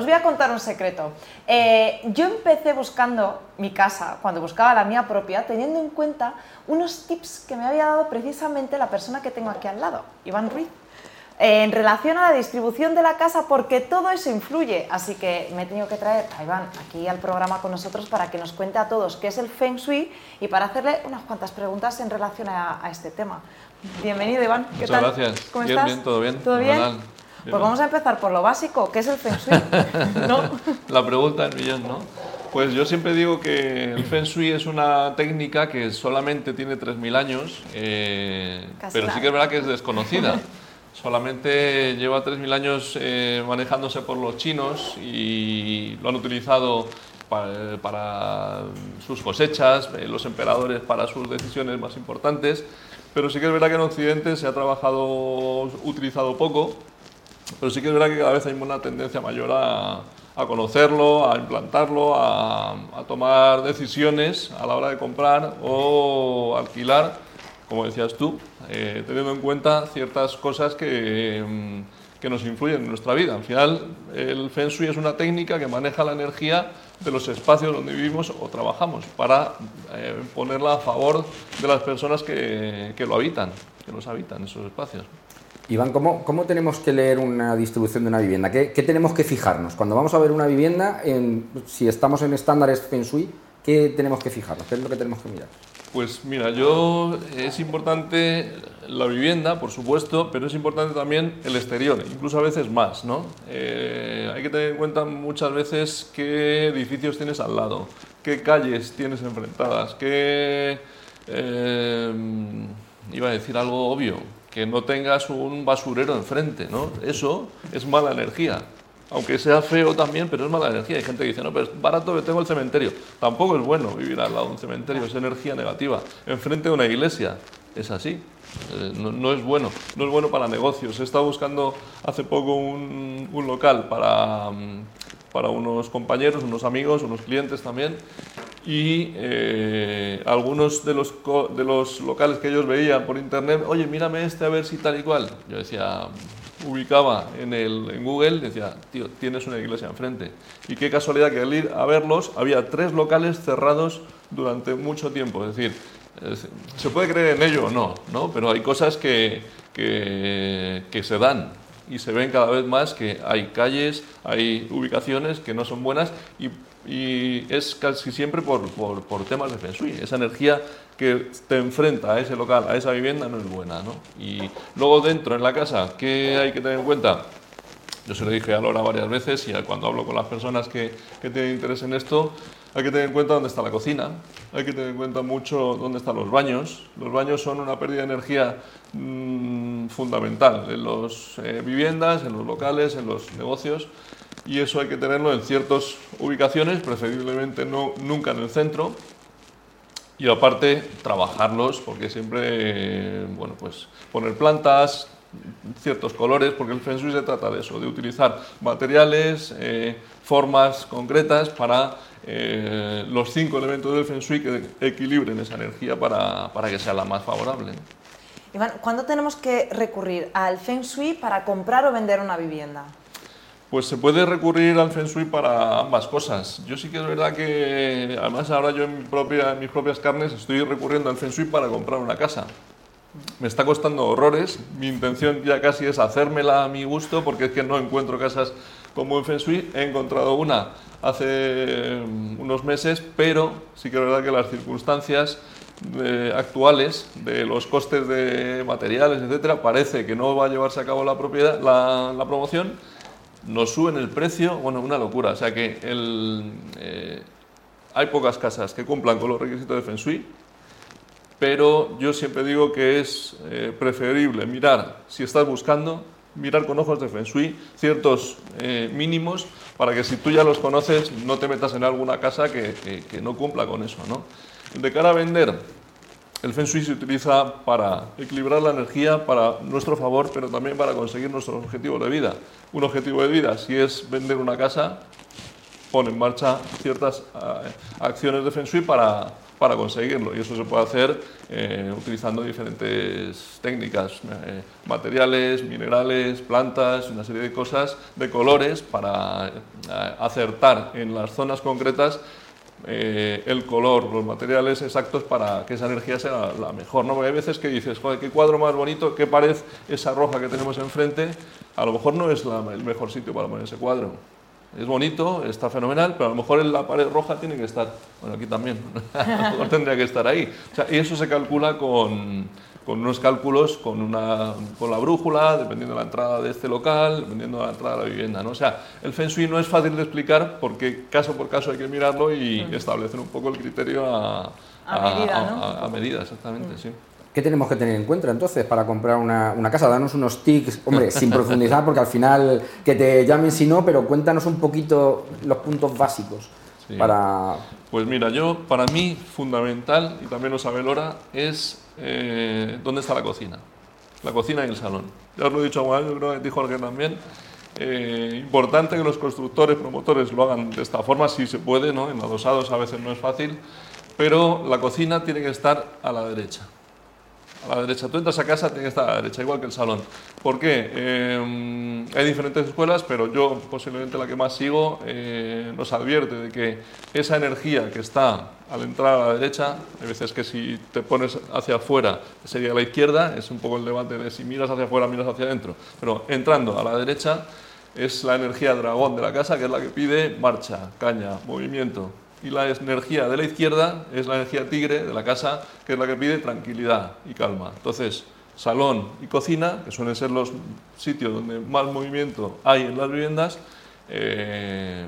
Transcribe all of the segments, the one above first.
os voy a contar un secreto. Eh, yo empecé buscando mi casa, cuando buscaba la mía propia, teniendo en cuenta unos tips que me había dado precisamente la persona que tengo aquí al lado, Iván Ruiz en relación a la distribución de la casa porque todo eso influye. Así que me he tenido que traer a Iván aquí al programa con nosotros para que nos cuente a todos qué es el Feng Shui y para hacerle unas cuantas preguntas en relación a, este tema. Bienvenido Iván. ¿Qué Muchas gracias. ¿Cómo bien, estás? Bien, todo bien. ¿Todo bien? Pues vamos a empezar por lo básico, ¿qué es el Feng Shui? La pregunta del millón, ¿no? Pues yo siempre digo que el Feng Shui es una técnica que solamente tiene 3.000 años, eh, pero sí que es verdad que es desconocida. Solamente lleva 3.000 años eh, manejándose por los chinos y lo han utilizado para, sus cosechas, eh, los emperadores para sus decisiones más importantes, pero sí que es verdad que en Occidente se ha trabajado, utilizado poco, pero sí que es verdad que cada vez hay una tendencia mayor a, conocerlo, a implantarlo, a, tomar decisiones a la hora de comprar o alquilar como decías tú, eh, teniendo en cuenta ciertas cosas que, mm, que, nos influyen en nuestra vida. Al final, el Feng Shui es una técnica que maneja la energía de los espacios donde vivimos o trabajamos para eh, ponerla a favor de las personas que, que, lo habitan, que los habitan, esos espacios. Iván, ¿cómo, ¿cómo, tenemos que leer una distribución de una vivienda? ¿Qué, ¿Qué, tenemos que fijarnos? Cuando vamos a ver una vivienda, en, si estamos en estándares Feng Shui, ¿qué tenemos que fijarnos? ¿Qué es lo que tenemos que mirar? Pues mira, yo es importante la vivienda, por supuesto, pero es importante también el exterior, incluso a veces más, ¿no? Eh, hay que tener en cuenta muchas veces qué edificios tienes al lado, qué calles tienes enfrentadas, qué... Eh, iba a decir algo obvio, que no tengas un basurero enfrente, ¿no? Eso es mala energía aunque sea feo también, pero es mala energía. Hay gente que dice, no, pero es barato que tengo el cementerio. Tampoco es bueno vivir al lado de un cementerio, es energía negativa. Enfrente de una iglesia, es así. Eh, no, es bueno, no es bueno para negocios. He estado buscando hace poco un, local para, mm, para unos compañeros, unos amigos, unos clientes también, y eh, algunos de los, de los locales que ellos veían por internet, oye, mírame este a ver si tal y cual. Yo decía, ubicaba en, el, en Google, decía, tío, tienes una iglesia enfrente. Y qué casualidad que al ir a verlos había tres locales cerrados durante mucho tiempo. Es decir, se puede creer en ello o no, ¿no? pero hay cosas que, que, que se dan y se ven cada vez más que hay calles, hay ubicaciones que no son buenas y y es casi siempre por, por, por, temas de Feng Shui. Esa energía que te enfrenta a ese local, a esa vivienda, no es buena. ¿no? Y luego dentro, en la casa, ¿qué hay que tener en cuenta? Yo se lo dije a Laura varias veces y cuando hablo con las personas que, que tienen interés en esto, hay que tener en cuenta dónde está la cocina, hay que tener en cuenta mucho dónde están los baños. Los baños son una pérdida de energía mmm, fundamental en las eh, viviendas, en los locales, en los negocios y eso hay que tenerlo en ciertas ubicaciones, preferiblemente no, nunca en el centro. Y aparte, trabajarlos, porque siempre, bueno, pues poner plantas, ciertos colores, porque el Feng Shui se trata de eso, de utilizar materiales, eh, formas concretas para eh, los cinco elementos del Feng Shui que equilibren esa energía para, para que sea la más favorable. Iván, ¿cuándo tenemos que recurrir al Feng Shui para comprar o vender una vivienda? Pues se puede recurrir al Feng Shui para ambas cosas. Yo sí que es verdad que, además ahora yo en, mis propias carnes estoy recurriendo al Feng Shui para comprar una casa. Me está costando horrores, mi intención ya casi es hacérmela a mi gusto porque es que no encuentro casas con buen Feng Shui. He encontrado una hace mm, unos meses, pero sí que es verdad que las circunstancias eh, actuales de los costes de materiales, etcétera, parece que no va a llevarse a cabo la, propiedad, la promoción nos suben el precio, bueno, una locura. O sea que eh, hay pocas casas que cumplan con los requisitos de Feng Shui, pero yo siempre digo que es eh, preferible mirar, si estás buscando, mirar con ojos de Feng Shui ciertos eh, mínimos para que si tú ya los conoces no te metas en alguna casa que, que no cumpla con eso. ¿no? De cara a vender, el Feng Shui se utiliza para equilibrar la energía para nuestro favor, pero también para conseguir nuestro objetivo de vida. Un objetivo de vida, si es vender una casa, pone en marcha ciertas eh, acciones de Feng Shui para, para conseguirlo. Y eso se puede hacer eh, utilizando diferentes técnicas, eh, materiales, minerales, plantas, una serie de cosas, de colores, para acertar en las zonas concretas el color, los materiales exactos para que esa energía sea la mejor. ¿no? Porque hay veces que dices, joder, qué cuadro más bonito, qué pared esa roja que tenemos enfrente, a lo mejor no es el mejor sitio para poner ese cuadro es bonito, está fenomenal, pero a lo mejor en la pared roja tiene que estar, bueno, aquí también, a lo mejor tendría que estar ahí. y eso se calcula con, con unos cálculos, con, una, con la brújula, dependiendo de la entrada de este local, dependiendo de la entrada de la vivienda. ¿no? O sea, el Feng Shui no es fácil de explicar porque caso por caso hay que mirarlo y establecer un poco el criterio a, a, medida, ¿no? a, medida, exactamente, sí. ¿Qué tenemos que tener en cuenta entonces para comprar una, casa? Danos unos tics, hombre, sin profundizar, porque al final que te llamen si no, pero cuéntanos un poquito los puntos básicos para... Pues mira, yo, para mí, fundamental, y también lo sabe Lora, es eh, dónde está la cocina. La cocina y el salón. Ya os lo he dicho a yo creo que dijo alguien también. Eh, importante que los constructores, promotores lo hagan de esta forma, si se puede, ¿no? En adosados a veces no es fácil, pero la cocina tiene que estar a la derecha a la derecha. Tú entras a casa, tiene que estar a la derecha, igual que el salón. ¿Por qué? Eh, hay diferentes escuelas, pero yo posiblemente la que más sigo eh, nos advierte de que esa energía que está al entrar a la derecha, hay veces que si te pones hacia afuera sería a la izquierda, es un poco el debate de si miras hacia afuera, miras hacia adentro, pero entrando a la derecha es la energía dragón de la casa, que es la que pide marcha, caña, movimiento y la energía de la izquierda es la energía tigre de la casa, que es la que pide tranquilidad y calma. Entonces, salón y cocina, que suelen ser los sitios donde más movimiento hay en las viviendas, eh,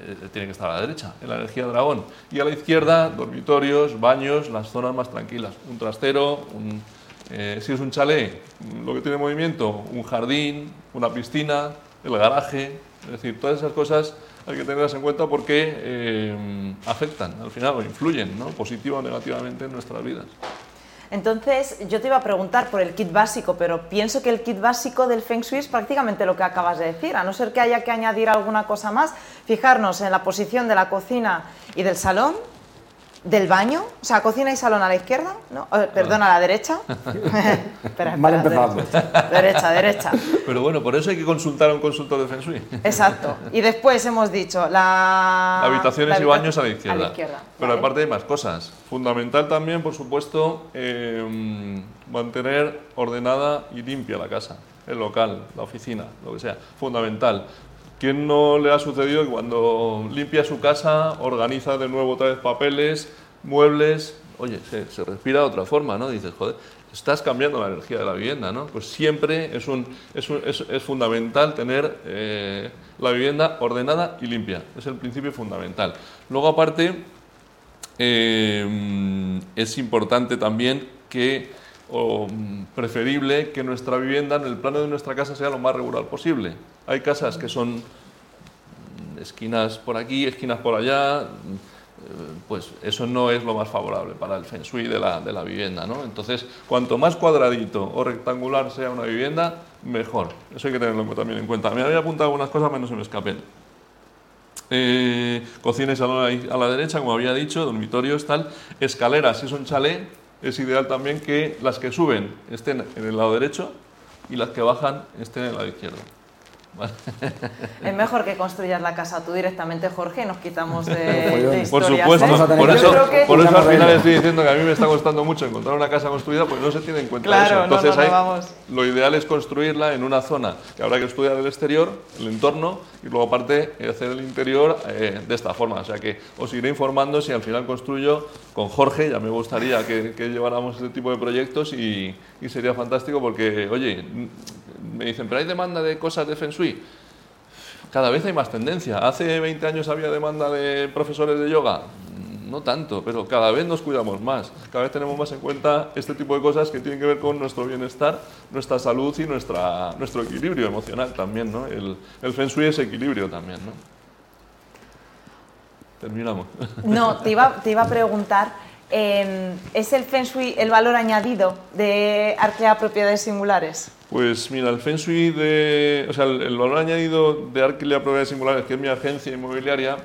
eh, tiene que estar a la derecha, en la energía dragón. Y a la izquierda, dormitorios, baños, las zonas más tranquilas. Un trastero, eh, si es un chalet, lo que tiene movimiento, un jardín, una piscina, el garaje, es decir, todas esas cosas hay que tenerlas en cuenta porque eh, afectan al final o influyen ¿no? positiva o negativamente en nuestras vidas. Entonces, yo te iba a preguntar por el kit básico, pero pienso que el kit básico del Feng Shui es prácticamente lo que acabas de decir, a no ser que haya que añadir alguna cosa más, fijarnos en la posición de la cocina y del salón, del baño, o sea, cocina y salón a la izquierda, ¿no? Eh, perdón, a la derecha. espera, Mal empezado. Derecha, derecha, Pero bueno, por eso hay que consultar a un consultor de Feng Shui. Exacto. Y después hemos dicho la... Habitaciones y baños a la izquierda. A la izquierda. Pero aparte hay más cosas. Fundamental también, por supuesto, eh, mantener ordenada y limpia la casa, el local, la oficina, lo que sea. Fundamental. ¿Quién no le ha sucedido que cuando limpia su casa, organiza de nuevo otra vez papeles, muebles, oye, se, respira de otra forma, ¿no? Dices, joder, estás cambiando la energía de la vivienda, ¿no? Pues siempre es, un, es, es, fundamental tener eh, la vivienda ordenada y limpia, es el principio fundamental. Luego, aparte, eh, es importante también que, o preferible, que nuestra vivienda, en el plano de nuestra casa, sea lo más regular posible. Hay casas que son esquinas por aquí, esquinas por allá, pues eso no es lo más favorable para el feng shui de la, de la vivienda. ¿no? Entonces, cuanto más cuadradito o rectangular sea una vivienda, mejor. Eso hay que tenerlo también en cuenta. Me había apuntado algunas cosas, menos se me escapen. Eh, cocina y salón a la derecha, como había dicho, dormitorios, tal. Escaleras, si es un chalet, es ideal también que las que suben estén en el lado derecho y las que bajan estén en el lado izquierdo. Es mejor que construyas la casa tú directamente, Jorge, y nos quitamos de, Por supuesto, por eso, por eso al final estoy diciendo que a mí me está costando mucho encontrar una casa construida porque no se tiene en cuenta eso. Entonces, lo ideal es construirla en una zona que habrá que estudiar el exterior, el entorno, y luego aparte hacer el interior eh, de esta forma. O sea que os iré informando si al final construyo con Jorge, ya me gustaría que, lleváramos este tipo de proyectos y, y sería fantástico porque, oye, me dicen, pero hay demanda de cosas de Feng Shui. Cada vez hay más tendencia. Hace 20 años había demanda de profesores de yoga. No tanto, pero cada vez nos cuidamos más. Cada vez tenemos más en cuenta este tipo de cosas que tienen que ver con nuestro bienestar, nuestra salud y nuestra, nuestro equilibrio emocional también. ¿no? El, el Feng Shui es equilibrio también. ¿no? Terminamos. No, te iba, te iba a preguntar, em, ¿es el Feng Shui el valor añadido de Arclea Propiedades Singulares? Pues mira, el Feng Shui de, o sea, el, valor añadido de Arquilea Propiedades Singulares, que es mi agencia inmobiliaria,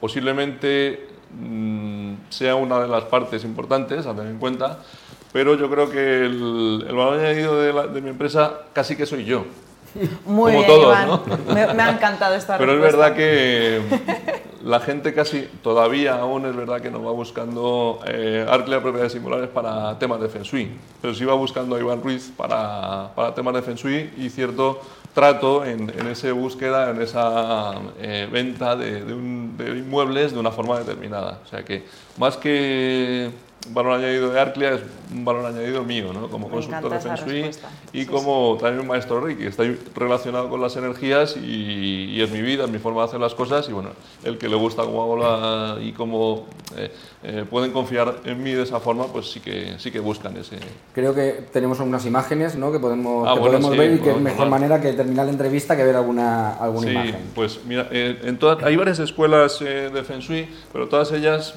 posiblemente mm, sea una de las partes importantes a tener en cuenta, pero yo creo que el, el valor añadido de, la- de mi empresa casi que soy yo. Muy Como bien, todos, Iván. ¿no? Me, me ha encantado esta Pero es verdad que la gente casi, todavía aún es verdad que no va buscando eh, Arclea propiedades singulares para temas de Feng Shui, pero sí va buscando a Iván Ruiz para, para temas de Feng Shui y cierto trato en, en esa búsqueda, en esa eh, venta de, de inmuebles de una forma determinada. O sea que más que valor añadido de Arclea es un valor añadido mío, ¿no? como Me consultor de Feng Shui y Sí, como también un maestro Reiki, está relacionado con las energías y, y es mi vida, es mi forma de hacer las cosas y bueno, el que le gusta cómo hago la, y cómo eh, eh, pueden confiar en mí de esa forma, pues sí que, sí que buscan ese... Creo que tenemos unas imágenes ¿no? que podemos, Ah, que bueno, podemos sí, ver y que es mejor ver. manera que terminar la entrevista que ver alguna, alguna Sí, imagen. pues mira, eh, en todas, hay varias escuelas eh, de Feng Shui, pero todas ellas,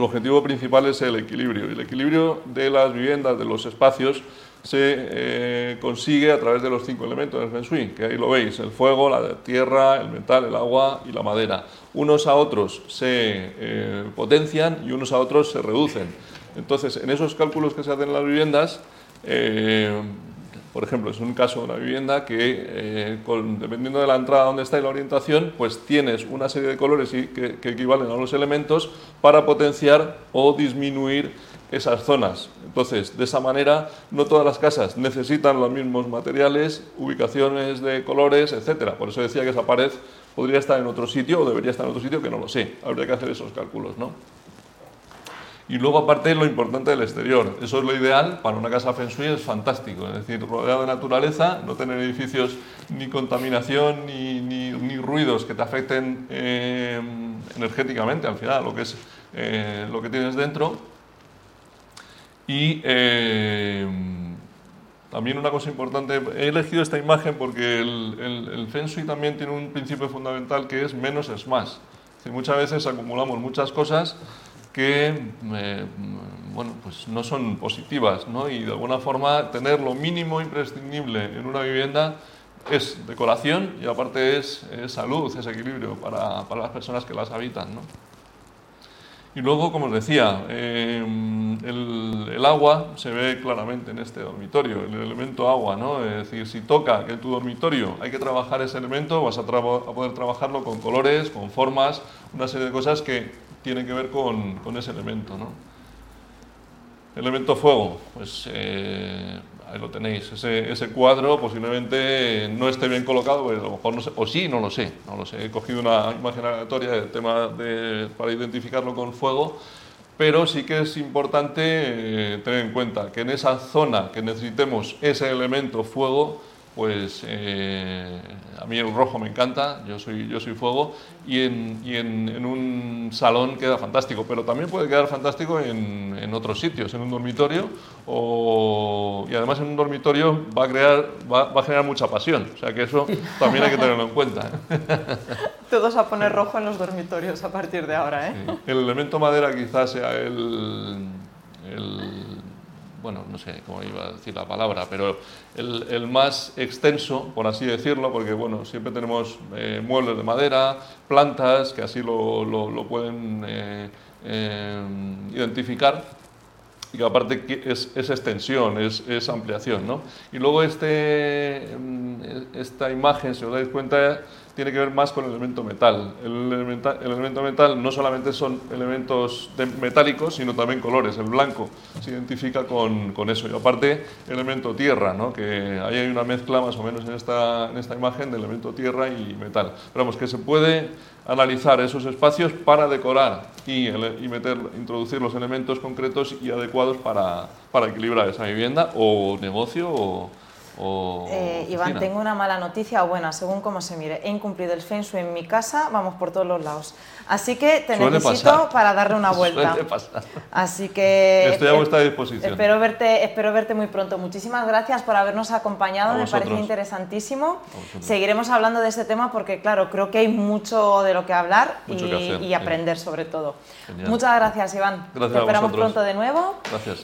su objetivo principal es el equilibrio. Y el equilibrio de las viviendas, de los espacios, se eh, consigue a través de los cinco elementos del Feng Shui, que ahí lo veis, el fuego, la tierra, el metal, el agua y la madera. Unos a otros se eh, potencian y unos a otros se reducen. Entonces, en esos cálculos que se hacen en las viviendas, eh, por ejemplo, es un caso de una vivienda que, eh, dependiendo de la entrada donde está y la orientación, pues tienes una serie de colores y- que, que equivalen a los elementos para potenciar o disminuir esas zonas. Entonces, de esa manera, no todas las casas necesitan los mismos materiales, ubicaciones de colores, etcétera. Por eso decía que esa pared podría estar en otro sitio o debería estar en otro sitio, que no lo sé. Habría que hacer esos cálculos, ¿no? Y luego, aparte, lo importante del exterior. Eso es lo ideal para una casa Feng Shui, es fantástico. Es decir, rodeado de naturaleza, no tener edificios ni contaminación ni, ni- ni ruidos que te afecten eh, energéticamente, al final, lo que es eh, lo que tienes dentro. Y eh, también una cosa importante, he elegido esta imagen porque el, el- el Feng Shui también tiene un principio fundamental que es menos es más. Es decir, muchas veces acumulamos muchas cosas que eh, bueno, pues no son positivas, ¿no? y de alguna forma tener lo mínimo imprescindible en una vivienda es decoración y aparte es, salud, es equilibrio para, para las personas que las habitan. ¿no? Y luego, como os decía, eh, el, agua se ve claramente en este dormitorio, el elemento agua, ¿no? Es decir, si toca que tu dormitorio hay que trabajar ese elemento, vas a poder trabajarlo con colores, con formas, una serie de cosas que tienen que ver con, con ese elemento, ¿no? Elemento fuego, pues eh, ahí lo tenéis. Ese, ese cuadro posiblemente no esté bien colocado, pues a lo mejor no sé, o sí, no lo sé, no lo sé. He cogido una imagen aleatoria del tema de, para identificarlo con fuego, pero sí que es importante eh, tener en cuenta que en esa zona que necesitemos ese elemento fuego, pues eh, a mí el rojo me encanta, yo soy, yo soy fuego, y, en, y en, en un salón queda fantástico, pero también puede quedar fantástico en, en otros sitios, en un dormitorio, o, y además en un dormitorio va a, crear, va, va a generar mucha pasión, o sea que eso también hay que tenerlo en cuenta. Todos a poner rojo en los dormitorios a partir de ahora, ¿eh? Sí. El elemento madera quizás sea el, el- bueno, no sé cómo iba a decir la palabra, pero el, más extenso, por así decirlo, porque bueno, siempre tenemos eh, muebles de madera, plantas que así lo pueden eh, eh, identificar y que aparte es, es extensión, es, es ampliación. ¿no? Y luego este, mm, esta imagen, si os dais cuenta, tiene que ver más con el elemento metal. El, elementa- el elemento metal no solamente son elementos metálicos, sino también colores. El blanco se identifica con, con eso. Y aparte, elemento tierra, ¿no? que ahí hay una mezcla más o menos en esta, en esta imagen de elemento tierra y metal. Pero que se puede analizar esos espacios para decorar y, meter, introducir los elementos concretos y adecuados para, para equilibrar esa vivienda o negocio o, o Eh, Iván, tengo una mala noticia o buena, según cómo se mire. He incumplido el Feng Shui en mi casa, vamos por todos los lados. Así que te Suele necesito pasar. para darle una vuelta. Suele pasar. Así que Estoy a eh, vuestra disposición. Espero verte, espero verte muy pronto. Muchísimas gracias por habernos acompañado, me parece interesantísimo. Seguiremos hablando de este tema porque, claro, creo que hay mucho de lo que hablar y, que hacer, y sí. aprender sobre todo. Genial. Muchas gracias, Iván. Gracias Te esperamos pronto de nuevo. Gracias.